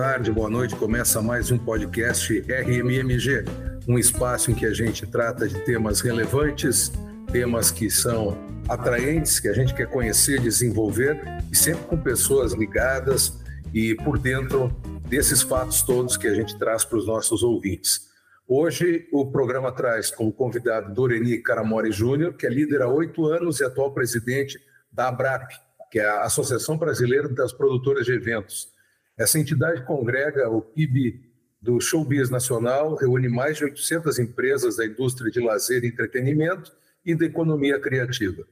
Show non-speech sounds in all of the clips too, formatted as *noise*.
tarde, boa noite. Começa mais um podcast RMMG, um espaço em que a gente trata de temas relevantes, temas que são atraentes, que a gente quer conhecer, desenvolver e sempre com pessoas ligadas e por dentro desses fatos todos que a gente traz para os nossos ouvintes. Hoje, o programa traz como convidado Doreni Caramori Júnior, que é líder há oito anos e atual presidente da ABRAP, que é a Associação Brasileira das Produtoras de Eventos. Essa entidade congrega o PIB do showbiz nacional, reúne mais de 800 empresas da indústria de lazer e entretenimento e da economia criativa.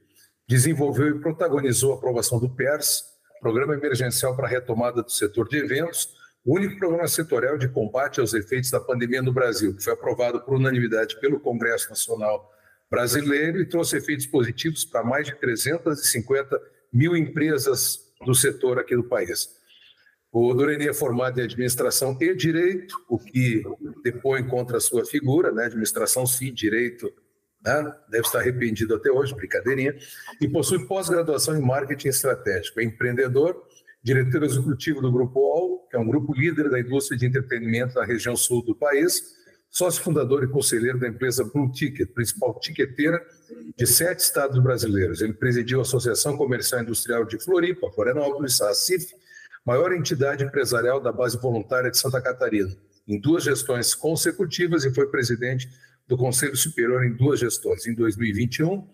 Desenvolveu e protagonizou a aprovação do PERS, Programa Emergencial para a Retomada do Setor de Eventos, o único programa setorial de combate aos efeitos da pandemia no Brasil, que foi aprovado por unanimidade pelo Congresso Nacional Brasileiro e trouxe efeitos positivos para mais de 350 mil empresas do setor aqui do país. O Doreni é formado em administração e direito, o que depõe contra a sua figura, né? administração sim, direito, né? deve estar arrependido até hoje, brincadeirinha, e possui pós-graduação em marketing estratégico. É empreendedor, diretor executivo do Grupo OL, que é um grupo líder da indústria de entretenimento na região sul do país, sócio fundador e conselheiro da empresa Blue Ticket, principal tiqueteira de sete estados brasileiros. Ele presidiu a Associação Comercial Industrial de Floripa, Florianópolis, a ACIF, maior entidade empresarial da base voluntária de Santa Catarina, em duas gestões consecutivas e foi presidente do Conselho Superior em duas gestões. Em 2021,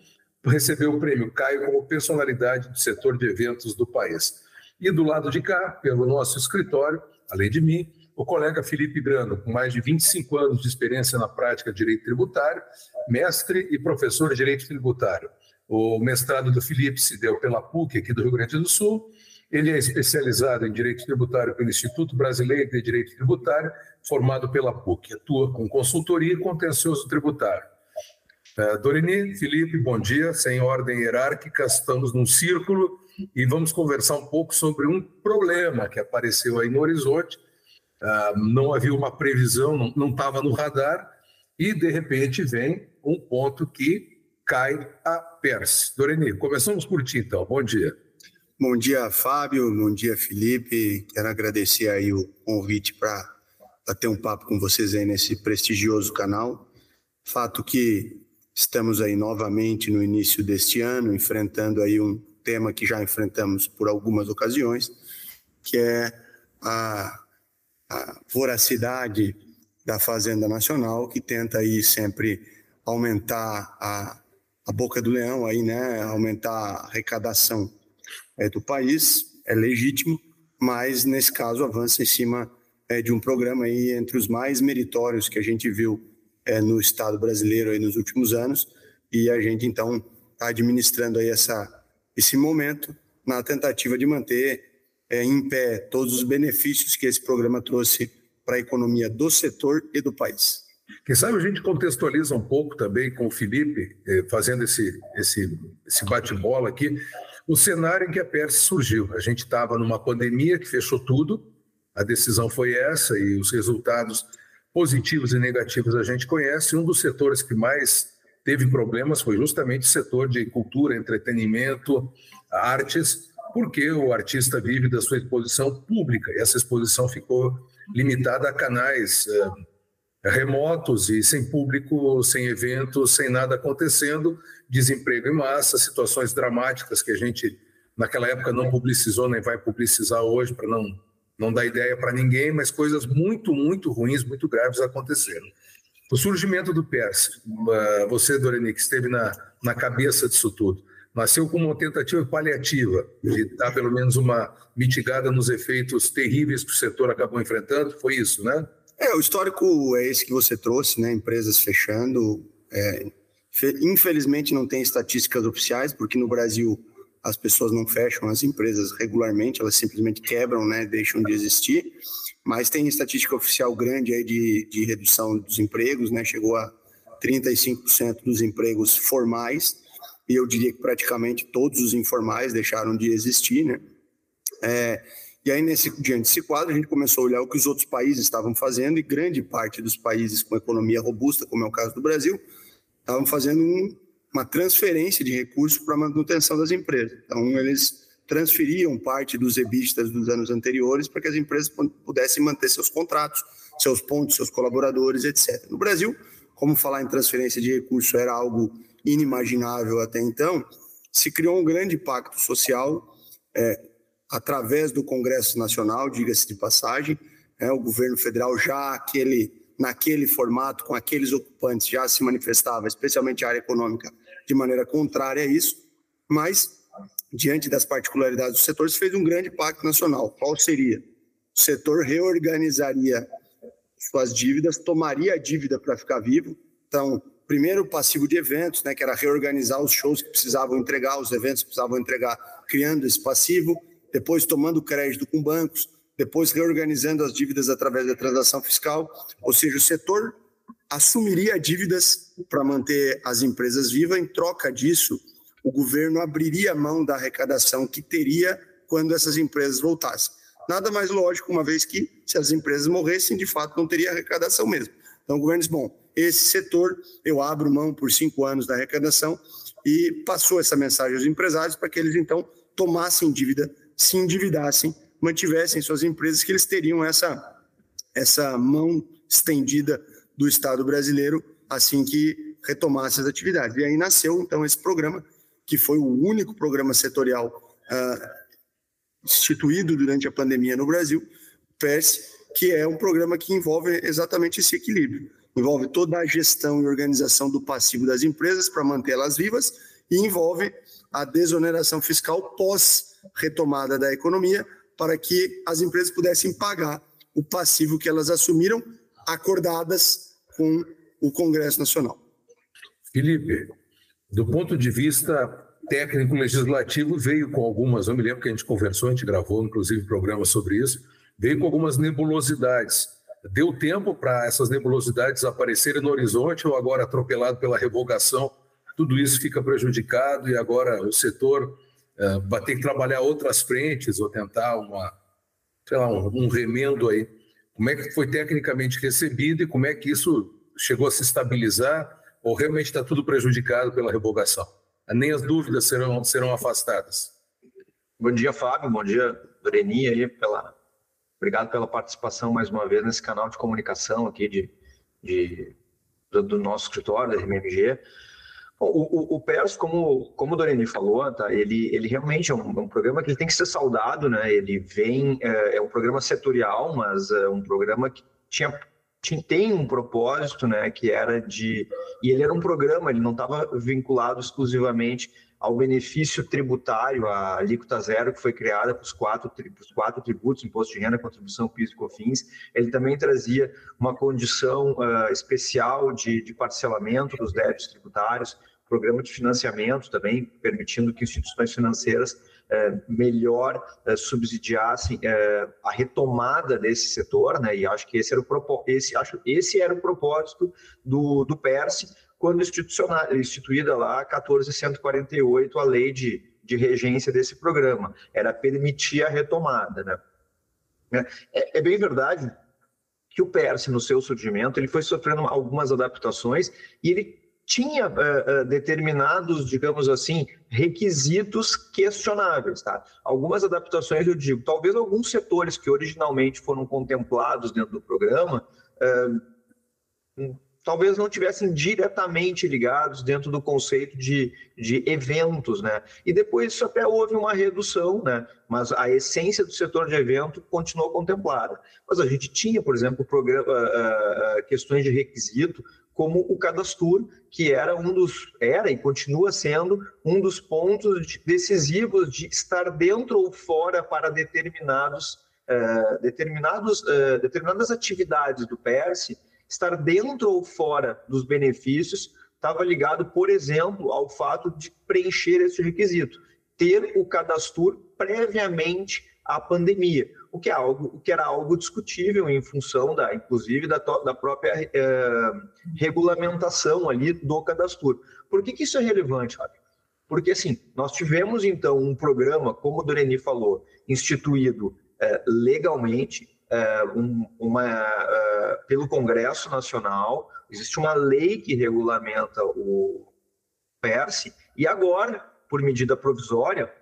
recebeu o prêmio Caio como personalidade do setor de eventos do país. E do lado de cá, pelo nosso escritório, além de mim, o colega Felipe Grando, com mais de 25 anos de experiência na prática de direito tributário, mestre e professor de direito tributário. O mestrado do Felipe se deu pela PUC, aqui do Rio Grande do Sul. Ele é especializado em direito tributário pelo Instituto Brasileiro de Direito Tributário, formado pela PUC. Atua com consultoria e contencioso tributário. Uh, Doreni, Felipe, bom dia. Sem ordem hierárquica, estamos num círculo e vamos conversar um pouco sobre um problema que apareceu aí no horizonte, ah, não havia uma previsão, não estava no radar, e de repente vem um ponto que cai a PERS. Doreni, começamos por ti então, bom dia. Bom dia, Fábio, bom dia, Felipe. Quero agradecer aí o convite para ter um papo com vocês aí nesse prestigioso canal. Fato que estamos aí novamente no início deste ano, enfrentando aí um tema que já enfrentamos por algumas ocasiões, que é a a voracidade da Fazenda Nacional, que tenta aí sempre aumentar a, a boca do leão, aí, né, aumentar a arrecadação é, do país, é legítimo, mas nesse caso avança em cima é, de um programa aí entre os mais meritórios que a gente viu é, no Estado brasileiro aí nos últimos anos, e a gente então está administrando aí essa, esse momento na tentativa de manter é, em pé todos os benefícios que esse programa trouxe para a economia do setor e do país. Quem sabe a gente contextualiza um pouco também com o Felipe, eh, fazendo esse, esse, esse bate-bola aqui, o cenário em que a PERS surgiu. A gente estava numa pandemia que fechou tudo, a decisão foi essa e os resultados positivos e negativos a gente conhece. Um dos setores que mais teve problemas foi justamente o setor de cultura, entretenimento, artes, porque o artista vive da sua exposição pública. E essa exposição ficou limitada a canais é, remotos e sem público, sem eventos, sem nada acontecendo, desemprego em massa, situações dramáticas que a gente naquela época não publicizou nem vai publicizar hoje para não não dar ideia para ninguém, mas coisas muito muito ruins, muito graves aconteceram. O surgimento do PERS, ah, você, Dorene, que esteve na, na cabeça disso tudo, nasceu como uma tentativa paliativa de dar pelo menos uma mitigada nos efeitos terríveis que o setor acabou enfrentando. Foi isso, né? É, o histórico é esse que você trouxe, né? Empresas fechando. É, infelizmente não tem estatísticas oficiais, porque no Brasil as pessoas não fecham as empresas regularmente, elas simplesmente quebram, né? Deixam de existir. Mas tem estatística oficial grande aí de, de redução dos empregos, né? Chegou a 35% dos empregos formais e eu diria que praticamente todos os informais deixaram de existir, né? É, e aí, nesse, diante desse quadro, a gente começou a olhar o que os outros países estavam fazendo, e grande parte dos países com economia robusta, como é o caso do Brasil, estavam fazendo um, uma transferência de recursos para a manutenção das empresas. Então, eles transferiam parte dos EBITDAs dos anos anteriores para que as empresas pudessem manter seus contratos, seus pontos, seus colaboradores, etc. No Brasil, como falar em transferência de recursos era algo inimaginável até então, se criou um grande pacto social é, através do Congresso Nacional, diga-se de passagem, é, o governo federal já aquele, naquele formato, com aqueles ocupantes, já se manifestava, especialmente a área econômica, de maneira contrária a isso, mas, diante das particularidades do setor, se fez um grande pacto nacional. Qual seria? O setor reorganizaria suas dívidas, tomaria a dívida para ficar vivo. Então, primeiro o passivo de eventos, né, que era reorganizar os shows que precisavam entregar, os eventos que precisavam entregar, criando esse passivo, depois tomando crédito com bancos, depois reorganizando as dívidas através da transação fiscal, ou seja, o setor assumiria dívidas para manter as empresas vivas, em troca disso, o governo abriria mão da arrecadação que teria quando essas empresas voltassem. Nada mais lógico, uma vez que, se as empresas morressem, de fato não teria arrecadação mesmo. Então, o governo diz: bom, esse setor eu abro mão por cinco anos da arrecadação e passou essa mensagem aos empresários para que eles então tomassem dívida, se endividassem, mantivessem suas empresas, que eles teriam essa, essa mão estendida do Estado brasileiro assim que retomasse as atividades. E aí nasceu então esse programa, que foi o único programa setorial uh, instituído durante a pandemia no Brasil, PERS, que é um programa que envolve exatamente esse equilíbrio. Envolve toda a gestão e organização do passivo das empresas para mantê-las vivas e envolve a desoneração fiscal pós retomada da economia para que as empresas pudessem pagar o passivo que elas assumiram acordadas com o Congresso Nacional. Felipe, do ponto de vista técnico legislativo veio com algumas, eu me lembro que a gente conversou, a gente gravou inclusive programa sobre isso, veio com algumas nebulosidades. Deu tempo para essas nebulosidades aparecerem no horizonte ou agora atropelado pela revogação, tudo isso fica prejudicado e agora o setor vai ter que trabalhar outras frentes ou tentar uma, sei lá, um, um remendo aí. Como é que foi tecnicamente recebido e como é que isso chegou a se estabilizar ou realmente está tudo prejudicado pela revogação? nem as dúvidas serão, serão afastadas. Bom dia, Fábio. Bom dia, Doreni, aí, pela... obrigado pela participação mais uma vez nesse canal de comunicação aqui de, de do, nosso escritório, da RMMG. Bom, o, o, PERS, como, como o falou, tá, ele, ele realmente é um, um, programa que tem que ser saudado, né? Ele vem, é, é um programa setorial, mas é um programa que tinha tem um propósito, né, que era de e ele era um programa, ele não estava vinculado exclusivamente ao benefício tributário, a alíquota zero que foi criada para os quatro, quatro tributos, imposto de renda, contribuição, PIS e COFINS. Ele também trazia uma condição uh, especial de, de parcelamento dos débitos tributários, programa de financiamento também, permitindo que instituições financeiras é, melhor é, subsidiassem é, a retomada desse setor, né? E acho que esse era o esse acho esse era o propósito do do PERSE quando instituída lá 14148 a lei de, de regência desse programa, era permitir a retomada, né? É, é bem verdade que o PERSE, no seu surgimento, ele foi sofrendo algumas adaptações e ele tinha uh, uh, determinados, digamos assim, requisitos questionáveis. Tá? Algumas adaptações, eu digo, talvez alguns setores que originalmente foram contemplados dentro do programa, uh, talvez não tivessem diretamente ligados dentro do conceito de, de eventos, né? E depois isso até houve uma redução, né? Mas a essência do setor de evento continuou contemplada. Mas a gente tinha, por exemplo, programa, questões de requisito como o Cadastur, que era um dos era e continua sendo um dos pontos decisivos de estar dentro ou fora para determinados uh, determinados uh, determinadas atividades do PERSE, estar dentro ou fora dos benefícios estava ligado, por exemplo, ao fato de preencher esse requisito, ter o Cadastur previamente à pandemia o que é algo o que era algo discutível em função da inclusive da, da própria é, regulamentação ali do cadastro. Por que, que isso é relevante, Fábio? Porque assim nós tivemos então um programa, como o Doreni falou, instituído é, legalmente é, um, uma, pelo Congresso Nacional. Existe uma lei que regulamenta o PERSE e agora, por medida provisória,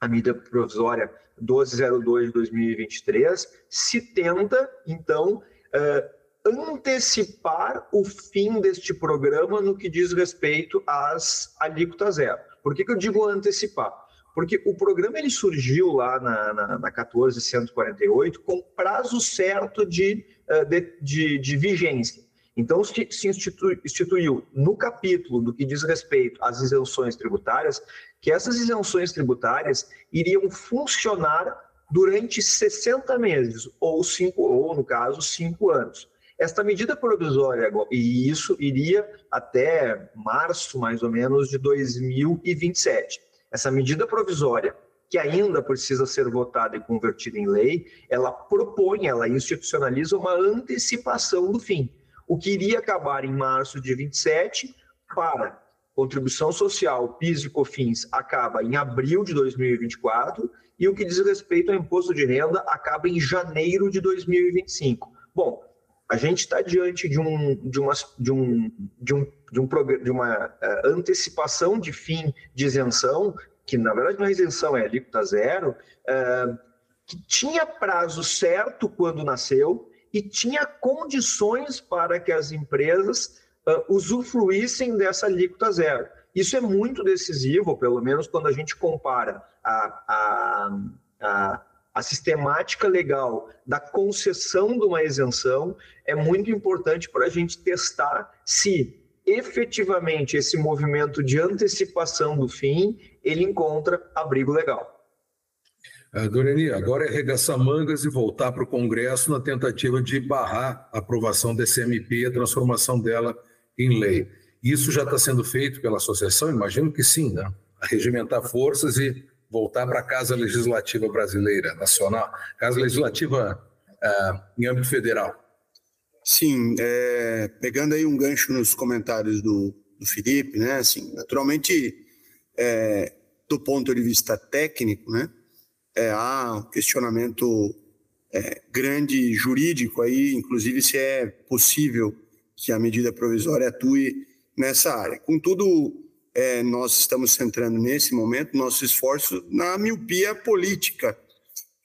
a medida provisória 1202 de 2023, se tenta, então, uh, antecipar o fim deste programa no que diz respeito às alíquotas zero. Por que, que eu digo antecipar? Porque o programa ele surgiu lá na, na, na 1448 com prazo certo de, de, de, de vigência. Então, se instituiu no capítulo do que diz respeito às isenções tributárias, que essas isenções tributárias iriam funcionar durante 60 meses, ou, cinco, ou no caso, cinco anos. Esta medida provisória, e isso iria até março, mais ou menos, de 2027. Essa medida provisória, que ainda precisa ser votada e convertida em lei, ela propõe, ela institucionaliza uma antecipação do fim o que iria acabar em março de 27 para contribuição social, PIS e COFINS acaba em abril de 2024 e o que diz respeito ao imposto de renda acaba em janeiro de 2025. Bom, a gente está diante de, um, de, uma, de, um, de, um, de, um, de uma uh, antecipação de fim de isenção, que na verdade não é isenção, é alíquota zero, uh, que tinha prazo certo quando nasceu, e tinha condições para que as empresas uh, usufruíssem dessa alíquota zero. Isso é muito decisivo, pelo menos quando a gente compara a, a, a, a sistemática legal da concessão de uma isenção, é muito importante para a gente testar se efetivamente esse movimento de antecipação do fim ele encontra abrigo legal. Uh, Doreni, agora é arregaçar mangas e voltar para o Congresso na tentativa de barrar a aprovação desse MP a transformação dela em lei. Isso já está sendo feito pela associação? Imagino que sim, né? regimentar forças e voltar para a Casa Legislativa Brasileira, nacional, Casa Legislativa uh, em âmbito federal. Sim, é, pegando aí um gancho nos comentários do, do Felipe, né? Assim, naturalmente, é, do ponto de vista técnico, né? É, há um questionamento é, grande jurídico aí, inclusive se é possível que a medida provisória atue nessa área. Contudo, é, nós estamos centrando nesse momento nosso esforço na miopia política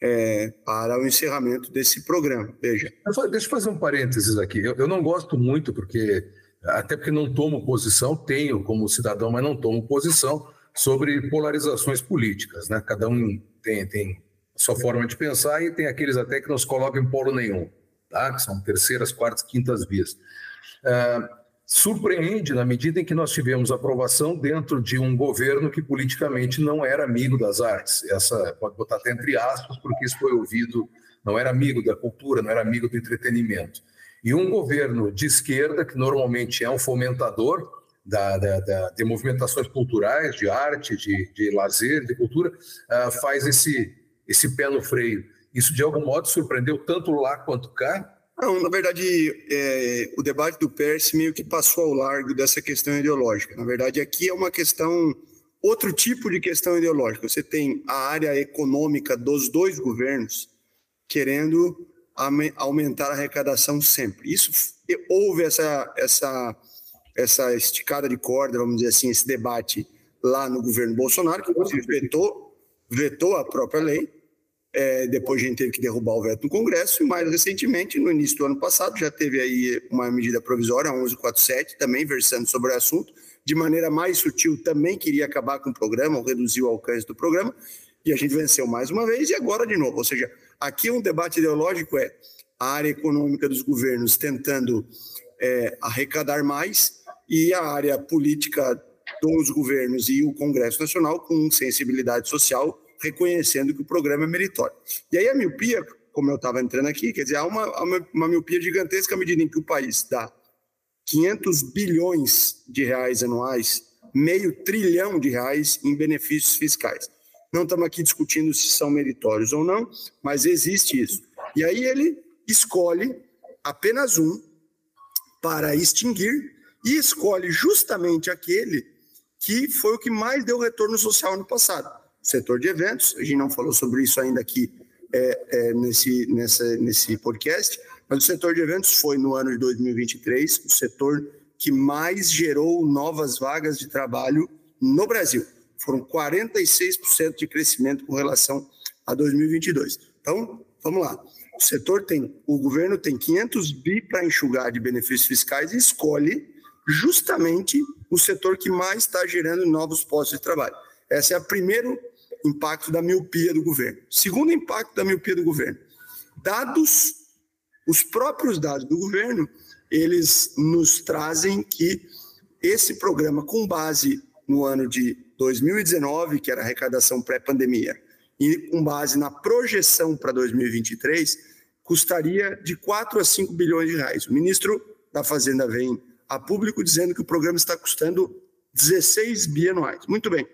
é, para o encerramento desse programa. Veja. Deixa eu fazer um parênteses aqui. Eu, eu, não gosto muito, porque até porque não tomo posição, tenho como cidadão, mas não tomo posição sobre polarizações políticas. Né? Cada um tem, tem sua forma de pensar e tem aqueles até que não se colocam em polo nenhum, tá? que são terceiras, quartas, quintas vias. Uh, surpreende na medida em que nós tivemos aprovação dentro de um governo que politicamente não era amigo das artes. Essa pode botar até entre aspas, porque isso foi ouvido, não era amigo da cultura, não era amigo do entretenimento. E um governo de esquerda, que normalmente é um fomentador da, da, da, de movimentações culturais, de arte, de, de lazer, de cultura, uh, faz esse, esse pé no freio. Isso, de algum modo, surpreendeu tanto lá quanto cá? Não, na verdade, é, o debate do PERS meio que passou ao largo dessa questão ideológica. Na verdade, aqui é uma questão, outro tipo de questão ideológica. Você tem a área econômica dos dois governos querendo aumentar a arrecadação sempre. Isso houve essa, essa essa esticada de corda, vamos dizer assim, esse debate lá no governo Bolsonaro, que inclusive vetou, vetou a própria lei. É, depois a gente teve que derrubar o veto no Congresso, e mais recentemente, no início do ano passado, já teve aí uma medida provisória, a 1147, também versando sobre o assunto, de maneira mais sutil, também queria acabar com o programa, ou reduzir o alcance do programa, e a gente venceu mais uma vez, e agora de novo. Ou seja, aqui um debate ideológico é a área econômica dos governos tentando é, arrecadar mais e a área política dos governos e o Congresso Nacional com sensibilidade social, reconhecendo que o programa é meritório. E aí a miopia, como eu estava entrando aqui, quer dizer, há uma, uma, uma miopia gigantesca à medida em que o país dá 500 bilhões de reais anuais, meio trilhão de reais em benefícios fiscais. Não estamos aqui discutindo se são meritórios ou não, mas existe isso. E aí ele escolhe apenas um para extinguir e escolhe justamente aquele que foi o que mais deu retorno social no passado. Setor de eventos, a gente não falou sobre isso ainda aqui é, é, nesse, nessa, nesse podcast, mas o setor de eventos foi, no ano de 2023, o setor que mais gerou novas vagas de trabalho no Brasil. Foram 46% de crescimento com relação a 2022. Então, vamos lá. O setor tem, o governo tem 500 bi para enxugar de benefícios fiscais e escolhe justamente o setor que mais está gerando novos postos de trabalho. Esse é o primeiro impacto da miopia do governo. Segundo impacto da miopia do governo, dados, os próprios dados do governo, eles nos trazem que esse programa, com base no ano de 2019, que era arrecadação pré-pandemia, e com base na projeção para 2023, custaria de 4 a 5 bilhões de reais. O ministro da Fazenda vem a público dizendo que o programa está custando 16 bianuais. Muito bem.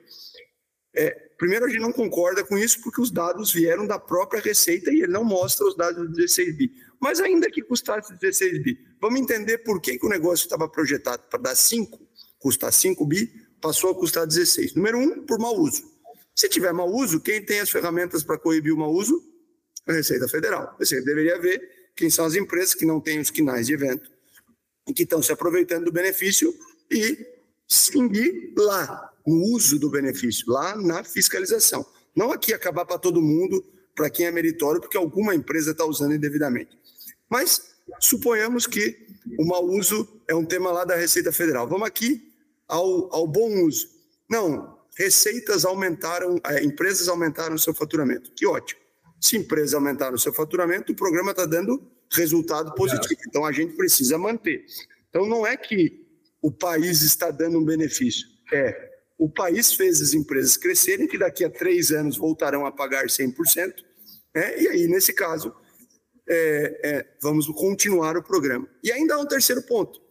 É, primeiro, a gente não concorda com isso porque os dados vieram da própria Receita e ele não mostra os dados do 16 bi. Mas ainda que custasse 16 bi, vamos entender por que, que o negócio estava projetado para dar 5, custar 5 bi, passou a custar 16. Número um, por mau uso. Se tiver mau uso, quem tem as ferramentas para coibir o mau uso? A Receita Federal. Você deveria ver quem são as empresas que não têm os quinais de evento que estão se aproveitando do benefício e extinguir lá no uso do benefício, lá na fiscalização. Não aqui acabar para todo mundo, para quem é meritório, porque alguma empresa está usando indevidamente. Mas suponhamos que o mau uso é um tema lá da Receita Federal. Vamos aqui ao, ao bom uso. Não, receitas aumentaram, é, empresas aumentaram o seu faturamento. Que ótimo. Se empresas aumentaram o seu faturamento, o programa está dando resultado positivo. Então a gente precisa manter. Então não é que o país está dando um benefício, é o país fez as empresas crescerem, que daqui a três anos voltarão a pagar 100%, né? e aí, nesse caso, é, é, vamos continuar o programa. E ainda há um terceiro ponto: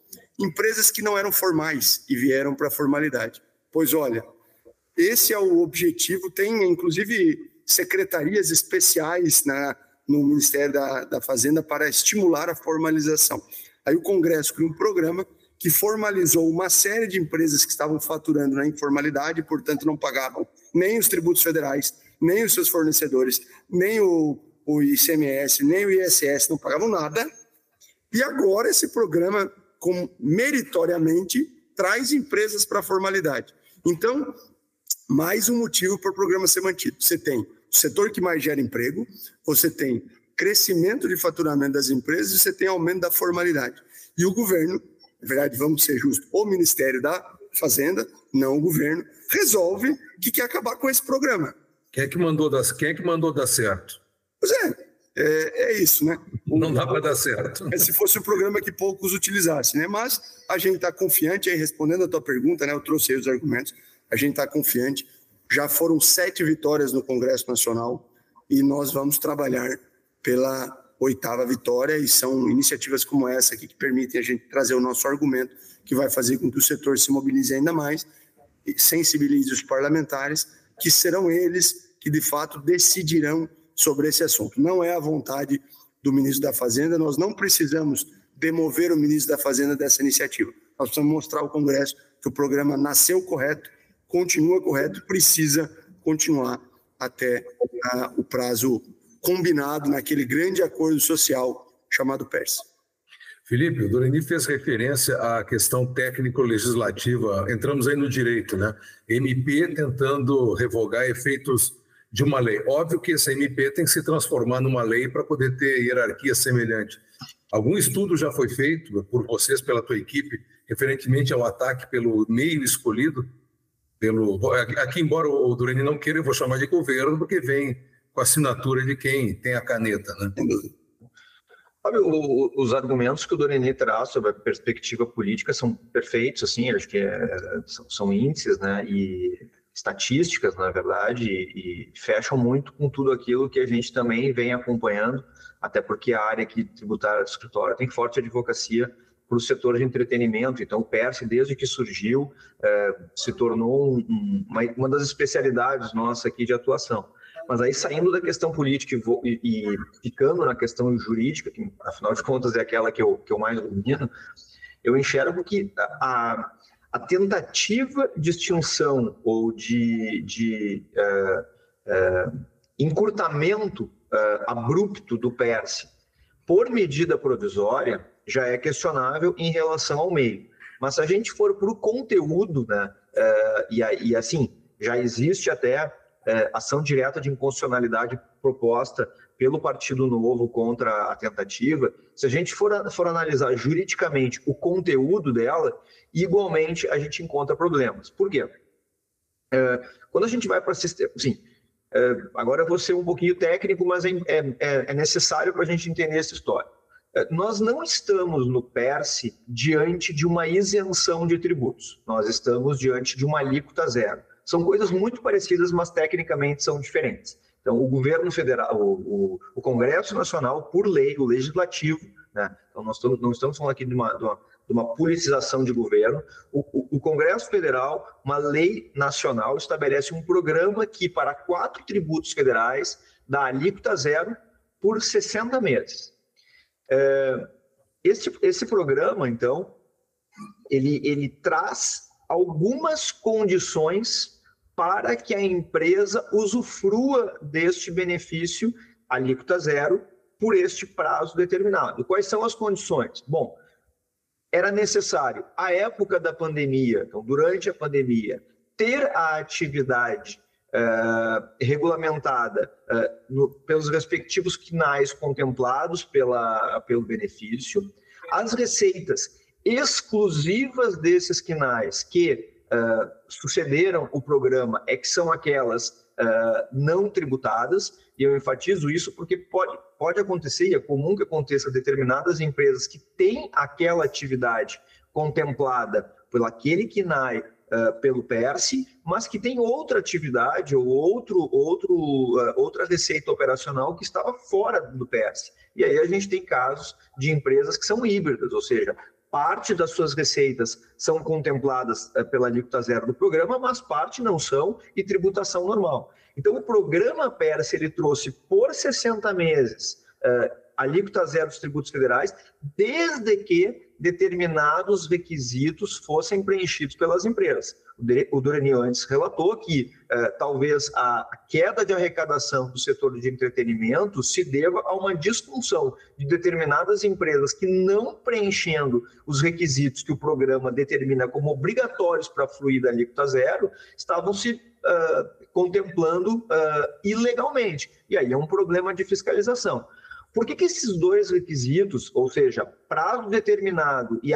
empresas que não eram formais e vieram para a formalidade. Pois olha, esse é o objetivo, tem inclusive secretarias especiais na, no Ministério da, da Fazenda para estimular a formalização. Aí o Congresso criou um programa que formalizou uma série de empresas que estavam faturando na informalidade portanto, não pagavam nem os tributos federais, nem os seus fornecedores, nem o, o ICMS, nem o ISS, não pagavam nada. E agora esse programa, com, meritoriamente, traz empresas para a formalidade. Então, mais um motivo para o programa ser mantido. Você tem setor que mais gera emprego, você tem crescimento de faturamento das empresas e você tem aumento da formalidade. E o governo, na verdade, vamos ser justos, o Ministério da Fazenda, não o governo, resolve que quer acabar com esse programa. Quem é que mandou dar, quem é que mandou dar certo? Pois é, é, é isso, né? O, não dá para dar certo. É se fosse um programa que poucos utilizassem, né? Mas a gente está confiante, aí respondendo a tua pergunta, né? Eu trouxe aí os argumentos, a gente está confiante já foram sete vitórias no Congresso Nacional e nós vamos trabalhar pela oitava vitória e são iniciativas como essa aqui que permitem a gente trazer o nosso argumento que vai fazer com que o setor se mobilize ainda mais e sensibilize os parlamentares, que serão eles que de fato decidirão sobre esse assunto. Não é a vontade do ministro da Fazenda, nós não precisamos demover o ministro da Fazenda dessa iniciativa. Nós precisamos mostrar ao Congresso que o programa nasceu correto continua correto, precisa continuar até o prazo combinado naquele grande acordo social chamado PERS. Felipe, o Doreni fez referência à questão técnico-legislativa. Entramos aí no direito, né? MP tentando revogar efeitos de uma lei. Óbvio que essa MP tem que se transformar numa lei para poder ter hierarquia semelhante. Algum estudo já foi feito por vocês, pela tua equipe, referentemente ao ataque pelo meio escolhido? Pelo. Aqui, embora o Durani não queira, eu vou chamar de governo, porque vem com a assinatura de quem tem a caneta, né? Os argumentos que o Doreni traz sobre a perspectiva política são perfeitos, assim, acho que é, são, são, índices, né, e estatísticas, na verdade, e, e, fecham muito com tudo aquilo que a gente também vem acompanhando, até porque a área aqui tributária do escritório tem forte advocacia para o setor de entretenimento. Então, o PERS, desde que surgiu, é, se tornou um, uma, uma, das especialidades nossa aqui de atuação. Mas aí, saindo da questão política e, e, ficando na questão jurídica, que afinal de contas é aquela que eu, que eu mais domino, eu enxergo que a, a tentativa de extinção ou de, de é, é, encurtamento é, abrupto do PERS por medida provisória já é questionável em relação ao meio. Mas se a gente for para o conteúdo, né, uh, e, e assim, já existe até é, ação direta de inconstitucionalidade proposta pelo Partido Novo contra a tentativa, se a gente for, for analisar juridicamente o conteúdo dela, igualmente a gente encontra problemas. Por quê? É, quando a gente vai para sistema, sim, é, agora eu vou ser um pouquinho técnico, mas é, é, é necessário para a gente entender essa história. Nós não estamos no PERSE diante de uma isenção de tributos, nós estamos diante de uma alíquota zero. São coisas muito parecidas, mas tecnicamente são diferentes. Então, o governo federal, o, o, o Congresso Nacional, por lei, o legislativo, né? então nós estamos, não estamos falando aqui de uma, de uma de uma politização de governo. O, o, o, Congresso Federal, uma lei nacional, estabelece um programa que, para quatro tributos federais, dá alíquota zero por 60 meses. É, esse, esse programa, então, ele, ele traz algumas condições para que a empresa usufrua deste benefício alíquota zero por este prazo determinado. Quais são as condições? Bom, era necessário, à época da pandemia, então, durante a pandemia, ter a atividade uh, regulamentada uh, no, pelos respectivos quinais contemplados pela, pelo benefício, as receitas exclusivas desses quinais que uh, sucederam o programa é que são aquelas não tributadas, e eu enfatizo isso porque pode, pode acontecer, e é comum que aconteça, determinadas empresas que têm aquela atividade contemplada por aquele KNAI uh, pelo PERSE, mas que tem outra atividade ou outro, outro, uh, outra receita operacional que estava fora do PERSE. E aí a gente tem casos de empresas que são híbridas, ou seja, parte das suas receitas são contempladas uh, pela alíquota zero do programa, mas parte não são e tributação normal. Então, o programa PERS ele trouxe por 60 meses uh, alíquota zero dos tributos federais, desde que determinados requisitos fossem preenchidos pelas empresas. O Durani antes relatou que uh, talvez a queda de arrecadação do setor de entretenimento se deva a uma disfunção de determinadas empresas que, não preenchendo os requisitos que o programa determina como obrigatórios para fluir da alíquota zero, estavam se uh, contemplando uh, ilegalmente. E aí é um problema de fiscalização. Por que, que esses dois requisitos, ou seja, prazo determinado e,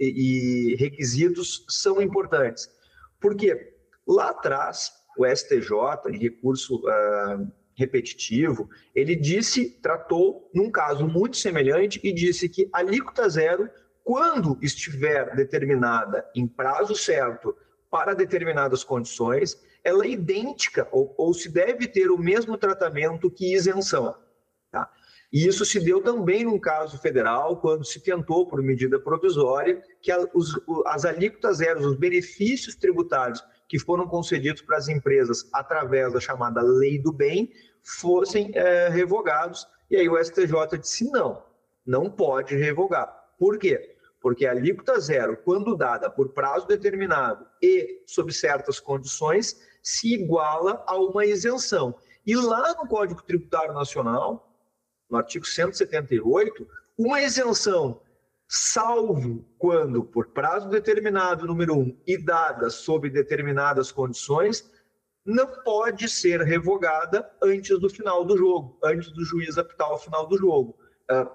e requisitos, são importantes? Porque lá atrás, o STJ, em recurso uh, repetitivo, ele disse, tratou num caso muito semelhante e disse que alíquota zero, quando estiver determinada em prazo certo para determinadas condições, ela é idêntica ou, ou se deve ter o mesmo tratamento que isenção. E isso se deu também num caso federal, quando se tentou, por medida provisória, que as alíquotas zeros, os benefícios tributários que foram concedidos para as empresas através da chamada lei do bem, fossem é, revogados. E aí o STJ disse: não, não pode revogar. Por quê? Porque a alíquota zero, quando dada por prazo determinado e sob certas condições, se iguala a uma isenção. E lá no Código Tributário Nacional, no artigo 178, uma isenção, salvo quando, por prazo determinado, número um, e dada sob determinadas condições, não pode ser revogada antes do final do jogo, antes do juiz apitar o final do jogo. Uh,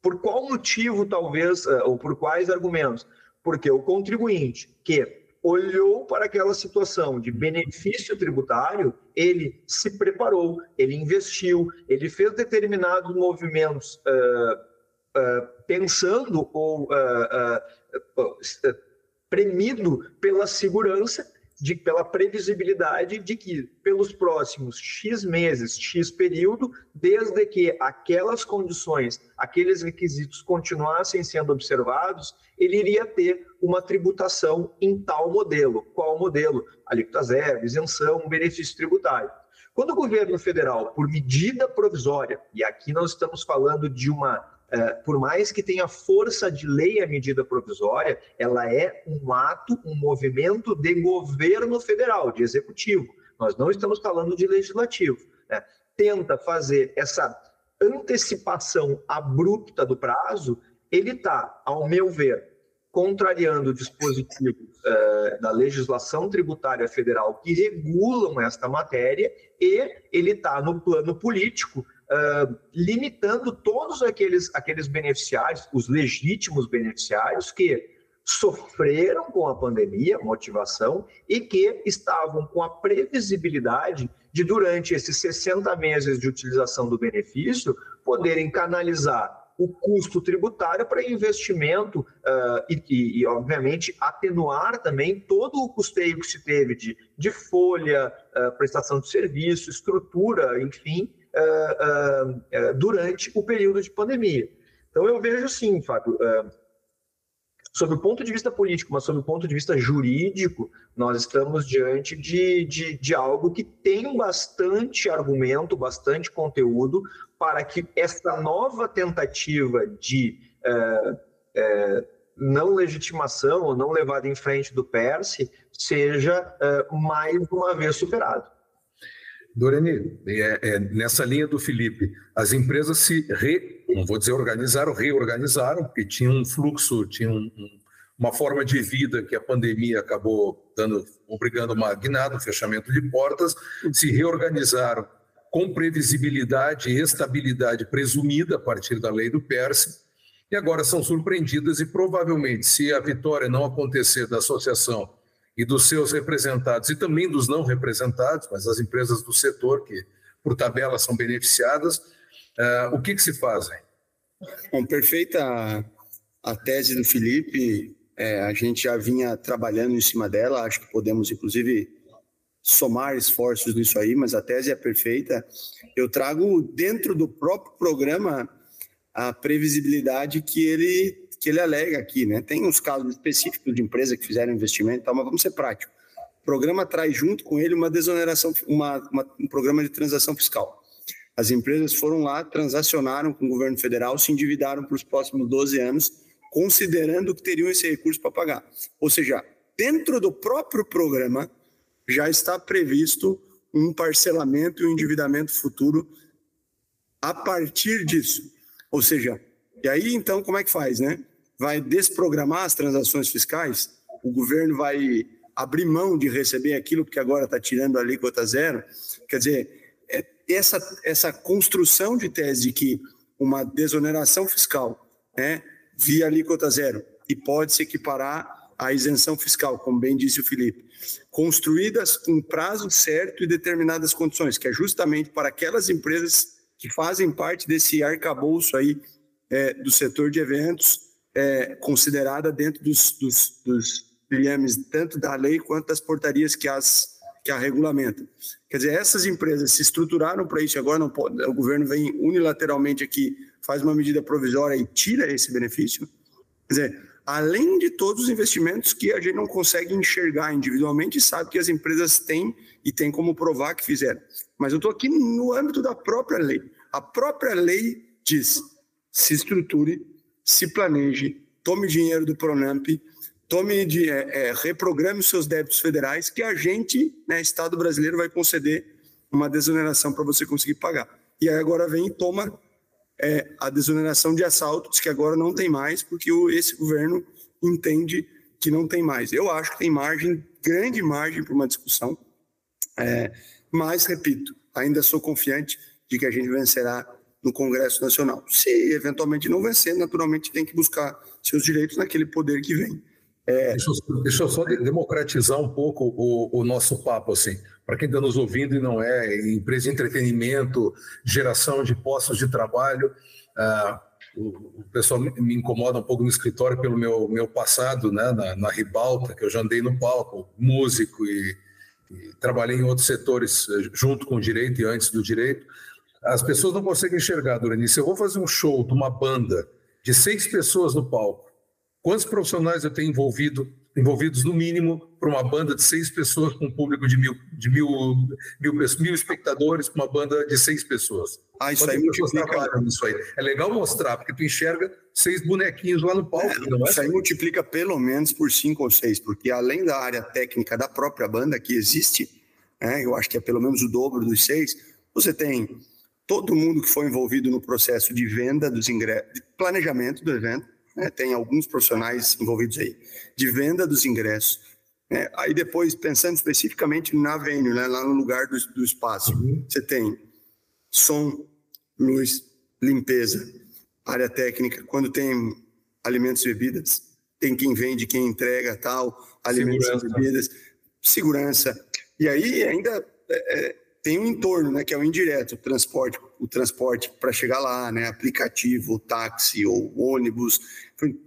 por qual motivo, talvez, uh, ou por quais argumentos? Porque o contribuinte que olhou para aquela situação de benefício tributário, ele se preparou, ele investiu, ele fez determinados movimentos uh, uh, pensando ou uh, premido pela segurança de, pela previsibilidade de que, pelos próximos X meses, X período, desde que aquelas condições, aqueles requisitos continuassem sendo observados, ele iria ter uma tributação em tal modelo. Qual modelo? Alíquota zero, isenção, benefício tributário. Quando o governo federal, por medida provisória, e aqui nós estamos falando de uma por mais que tenha força de lei a medida provisória, ela é um ato, um movimento de governo federal, de executivo. Nós não estamos falando de legislativo. Né? Tenta fazer essa antecipação abrupta do prazo, ele está, ao meu ver, contrariando dispositivos uh, da legislação tributária federal que regulam esta matéria, e ele está no plano político, limitando todos aqueles, aqueles beneficiários, os legítimos beneficiários, que sofreram com a pandemia, motivação, e que estavam com a previsibilidade de, durante esses 60 meses de utilização do benefício, poderem canalizar o custo tributário para investimento uh, e, e, e, obviamente, atenuar também todo o custeio que se teve de, de folha, uh, prestação de serviço, estrutura, enfim, uh, durante o período de pandemia. Então, eu vejo sim, Fábio, sob o ponto de vista político, mas sob o ponto de vista jurídico, nós estamos diante de, de, de algo que tem bastante argumento, bastante conteúdo para que essa nova tentativa de não legitimação ou não levada em frente do PERSE seja mais uma vez superado. Doreni, é, é, nessa linha do Felipe, as empresas se, re, vou dizer organizaram, reorganizaram, porque tinha um fluxo, tinha um, uma forma de vida que a pandemia acabou dando, obrigando uma guinada, um fechamento de portas, se reorganizaram com previsibilidade e estabilidade presumida a partir da lei do PERSE, e agora são surpreendidas e provavelmente, se a vitória não acontecer da associação e dos seus representados e também dos não representados, mas as empresas do setor que por tabela são beneficiadas, uh, o que, que se fazem? Bom, perfeita a tese do Felipe, é, a gente já vinha trabalhando em cima dela, acho que podemos inclusive somar esforços nisso aí, mas a tese é perfeita. Eu trago dentro do próprio programa a previsibilidade que ele que ele alega aqui, né? Tem uns casos específicos de empresa que fizeram investimento, tal, mas vamos ser práticos. O programa traz junto com ele uma desoneração, uma, uma, um programa de transação fiscal. As empresas foram lá, transacionaram com o governo federal, se endividaram para os próximos 12 anos, considerando que teriam esse recurso para pagar. Ou seja, dentro do próprio programa, já está previsto um parcelamento e um endividamento futuro a partir disso. Ou seja, e aí então como é que faz, né? Vai desprogramar as transações fiscais? O governo vai abrir mão de receber aquilo porque agora está tirando a alíquota zero? Quer dizer, é, essa, essa construção de tese de que uma desoneração fiscal né, via alíquota zero e pode se equiparar à isenção fiscal, como bem disse o Felipe, construídas com prazo certo e determinadas condições, que é justamente para aquelas empresas que fazem parte desse arcabouço aí é, do setor de eventos, é, considerada dentro dos, dos, dos tanto da lei quanto das portarias que as que a regulamentam. Quer dizer, essas empresas se estruturaram para isso, agora não pode, o governo vem unilateralmente aqui, faz uma medida provisória e tira esse benefício. Quer dizer, além de todos os investimentos que a gente não consegue enxergar individualmente sabe que as empresas têm e têm como provar que fizeram. Mas eu estou aqui no âmbito da própria lei. A própria lei diz: se estruture, se planeje, tome dinheiro do Pronamp, tome de, é, é, reprograme os seus débitos federais, que a gente, né, Estado brasileiro, vai conceder uma desoneração para você conseguir pagar. E aí agora vem e toma é a desoneração de assaltos, que agora não tem mais, porque o, esse governo entende que não tem mais. Eu acho que tem margem, grande margem para uma discussão, é, mas, repito, ainda sou confiante de que a gente vencerá no Congresso Nacional. Se eventualmente não vencer, naturalmente tem que buscar seus direitos naquele poder que vem. É... Deixa, eu, deixa, eu, só democratizar um pouco o, o nosso papo, assim para quem está nos ouvindo e não é, empresa de entretenimento, geração de postos de trabalho. Ah, o, o, pessoal me incomoda um pouco no escritório pelo meu, meu passado né, na, na ribalta, que eu já andei no palco, músico e, e trabalhei em outros setores eh, junto com o direito e antes do direito. As pessoas não conseguem enxergar, Duranice. Eu vou fazer um show de uma banda de seis pessoas no palco. Quantos profissionais eu tenho envolvido envolvidos no mínimo para uma banda de seis pessoas com um público de mil, de mil, mil, mil espectadores para uma banda de seis pessoas. Ah, isso aí multiplica. Isso aí. É legal mostrar, porque tu enxerga seis bonequinhos lá no palco. É, é? Isso aí multiplica pelo menos por cinco ou seis, porque além da área técnica da própria banda que existe, né, eu acho que é pelo menos o dobro dos seis, você tem todo mundo que foi envolvido no processo de venda dos ingressos, de planejamento do evento, né? tem alguns profissionais envolvidos aí, de venda dos ingressos. Né? Aí depois, pensando especificamente na venue, né? lá no lugar do, do espaço, uhum. você tem som, luz, limpeza, área técnica, quando tem alimentos e bebidas, tem quem vende, quem entrega, tal, alimentos segurança. e bebidas, segurança. E aí ainda é, é, tem um entorno, né, que é o indireto, o transporte, o transporte para chegar lá, né, aplicativo, táxi ou ônibus,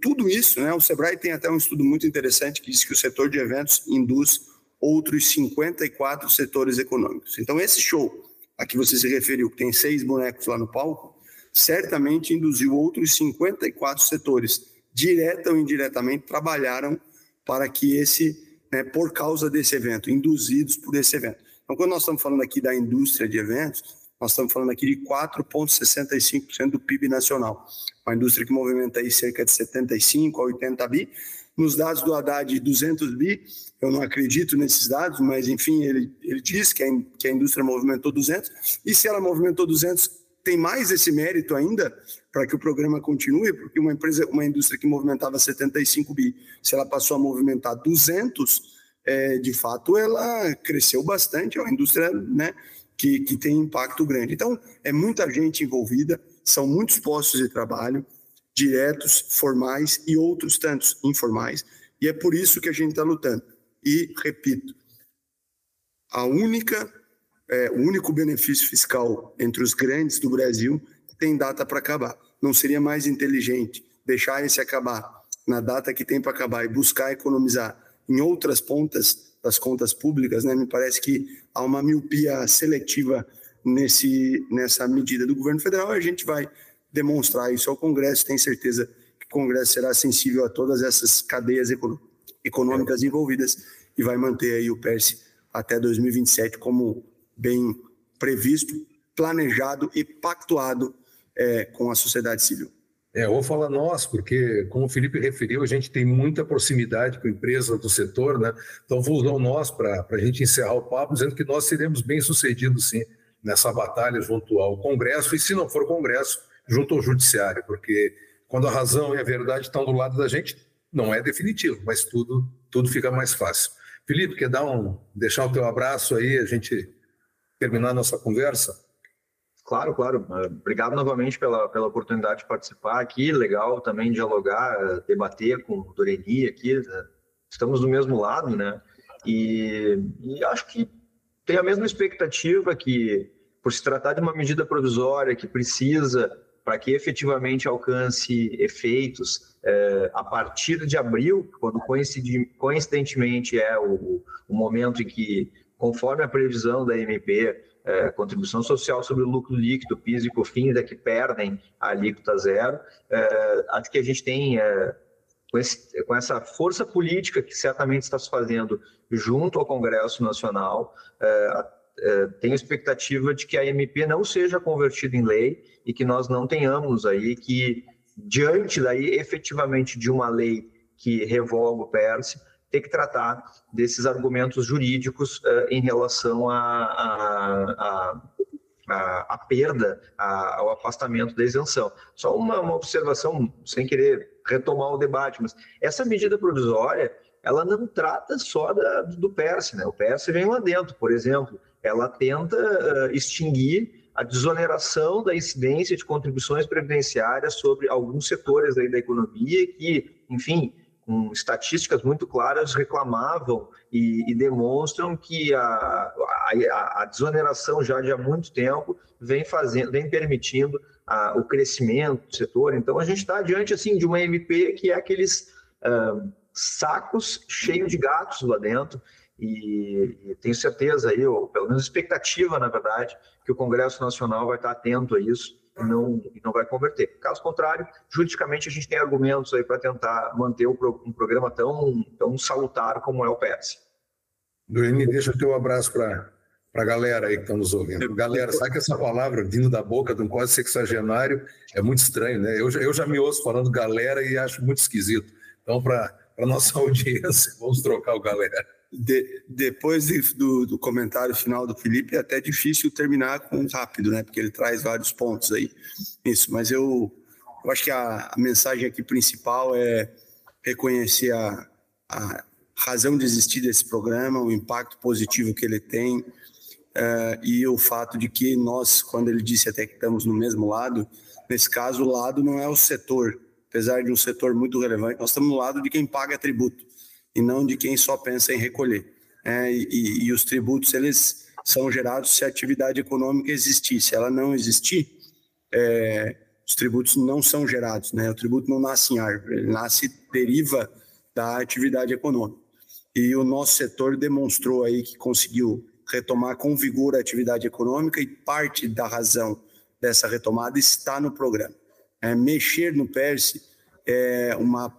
tudo isso, né, o Sebrae tem até um estudo muito interessante que diz que o setor de eventos induz outros 54 setores econômicos. Então esse show a que você se referiu, que tem seis bonecos lá no palco, certamente induziu outros 54 setores, direta ou indiretamente, trabalharam para que esse, né, por causa desse evento, induzidos por esse evento. Então, quando nós estamos falando aqui da indústria de eventos, nós estamos falando aqui de 4,65% do PIB nacional. Uma indústria que movimenta aí cerca de 75 a 80 bi. Nos dados do Haddad, 200 bi, eu não acredito nesses dados, mas enfim, ele, ele diz que a, que a indústria movimentou 200, e se ela movimentou 200, tem mais esse mérito ainda para que o programa continue, porque uma empresa, uma indústria que movimentava 75 bi, se ela passou a movimentar 200, é, de fato ela cresceu bastante, é uma indústria né, que, que tem impacto grande. Então, é muita gente envolvida, são muitos postos de trabalho, diretos, formais e outros tantos informais, e é por isso que a gente está lutando. E, repito, a única, é, o único benefício fiscal entre os grandes do Brasil tem data para acabar. Não seria mais inteligente deixar esse acabar na data que tem para acabar e buscar economizar em outras pontas das contas públicas? Né? Me parece que há uma miopia seletiva nesse, nessa medida do governo federal e a gente vai demonstrar isso ao Congresso. Tenho certeza que o Congresso será sensível a todas essas cadeias econômicas econômicas envolvidas e vai manter aí o PERSE até 2027 como bem previsto, planejado e pactuado é, com a sociedade civil. É, eu vou falar nós, porque, como o Felipe referiu, a gente tem muita proximidade com empresas do setor, né? Então, vou usar o nós para a gente encerrar o papo, dizendo que nós seremos bem-sucedidos, sim, nessa batalha junto ao Congresso, e se não for Congresso, junto ao Judiciário, porque quando a razão e a verdade estão do lado da gente, não é definitivo, mas tudo, tudo fica mais fácil. Felipe, quer dar um, deixar o teu abraço aí, a gente terminar a nossa conversa? Claro, claro. Obrigado novamente pela, pela oportunidade de participar aqui. Legal também dialogar, debater com o Doreni aqui. Estamos do mesmo lado, né? E, e acho que tem a mesma expectativa que, por se tratar de uma medida provisória que precisa para que efetivamente alcance efeitos é, a partir de abril, quando coincidentemente é o, o, momento em que, conforme a previsão da MP, é, contribuição social sobre o lucro líquido, PIS e COFINS é que perdem a alíquota zero, é, acho que a gente tem é, com, esse, com, essa força política que certamente está se fazendo junto ao Congresso Nacional, é, é, tenho expectativa de que a MP não seja convertida em lei e que nós não tenhamos aí que, diante daí, efetivamente, de uma lei que revoga o PERSE, ter que tratar desses argumentos jurídicos uh, em relação à a, perda, a, ao afastamento da isenção. Só uma, uma observação, sem querer retomar o debate, mas essa medida provisória, ela não trata só da, do PERSE, né? O PERSE vem lá dentro, por exemplo, ela tenta uh, extinguir a desoneração da incidência de contribuições previdenciárias sobre alguns setores da economia que, enfim, com estatísticas muito claras, reclamavam e, e demonstram que a, a, a, desoneração já de há muito tempo vem fazendo, vem permitindo a, o crescimento do setor. Então, a gente está diante assim de uma MP que é aqueles uh, sacos cheios de gatos lá dentro e, e, tenho certeza aí, ou pelo menos expectativa, na verdade, que o Congresso Nacional vai estar atento a isso não, não vai converter. Caso contrário, juridicamente a gente tem argumentos aí para tentar manter um programa tão, tão salutar como é o PS. Duane, deixa o teu abraço para para a galera aí que está nos ouvindo. Galera, sabe que essa palavra vindo da boca de um quase sexagenário é muito estranho, né? Eu, eu já me ouço falando galera e acho muito esquisito. Então, para a nossa *laughs* audiência, vamos trocar o galera de, depois de, do, do, comentário final do Felipe, é até difícil terminar com rápido, né? Porque ele traz vários pontos aí. Isso, mas eu eu acho que a, a mensagem aqui principal é reconhecer a, a razão de existir desse programa, o impacto positivo que ele tem uh, e o fato de que nós, quando ele disse até que estamos no mesmo lado, nesse caso o lado não é o setor, apesar de um setor muito relevante, nós estamos no lado de quem paga tributo e não de quem só pensa em recolher. É, e, e, os tributos eles são gerados se a atividade econômica existir. Se ela não existir, é, os tributos não são gerados. Né? O tributo não nasce em árvore, ele nasce deriva da atividade econômica. E o nosso setor demonstrou aí que conseguiu retomar com vigor a atividade econômica e parte da razão dessa retomada está no programa. É, mexer no PERSE é uma,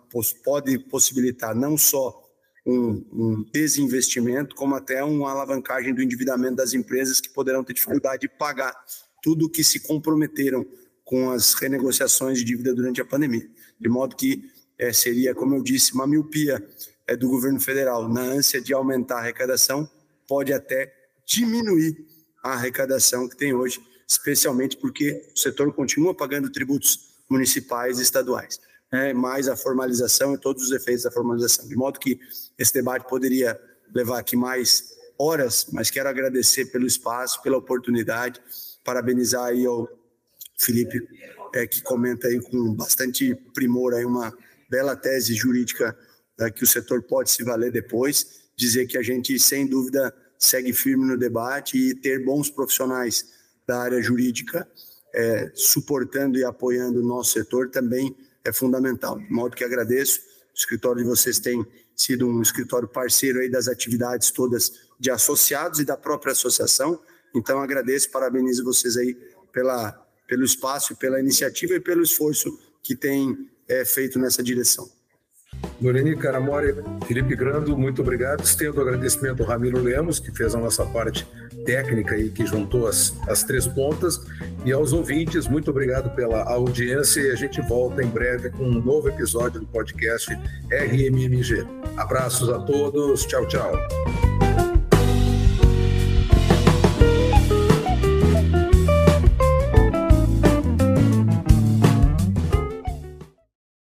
pode possibilitar não só um, um, desinvestimento, como até uma alavancagem do endividamento das empresas que poderão ter dificuldade de pagar tudo o que se comprometeram com as renegociações de dívida durante a pandemia. De modo que é, seria, como eu disse, uma miopia é, do governo federal, na ânsia de aumentar a arrecadação, pode até diminuir a arrecadação que tem hoje, especialmente porque o setor continua pagando tributos municipais e estaduais, né, mais a formalização e todos os efeitos da formalização. De modo que esse debate poderia levar aqui mais horas, mas quero agradecer pelo espaço, pela oportunidade, parabenizar aí ao Felipe, é, que comenta aí com bastante primor aí uma bela tese jurídica né, que o setor pode se valer depois, dizer que a gente, sem dúvida, segue firme no debate e ter bons profissionais da área jurídica é, suportando e apoiando o nosso setor também é fundamental. De modo que agradeço, o escritório de vocês tem sido um escritório parceiro aí das atividades todas de associados e da própria associação, então agradeço, parabenizo vocês aí pela, pelo espaço, pela iniciativa e pelo esforço que tem é, feito nessa direção. Loreni Caramore, Felipe Grando, muito obrigado. Estendo o agradecimento ao Ramiro Lemos, que fez a nossa parte técnica e que juntou as, as três pontas. E aos ouvintes, muito obrigado pela audiência e a gente volta em breve com um novo episódio do podcast RMMG. Abraços a todos, tchau, tchau.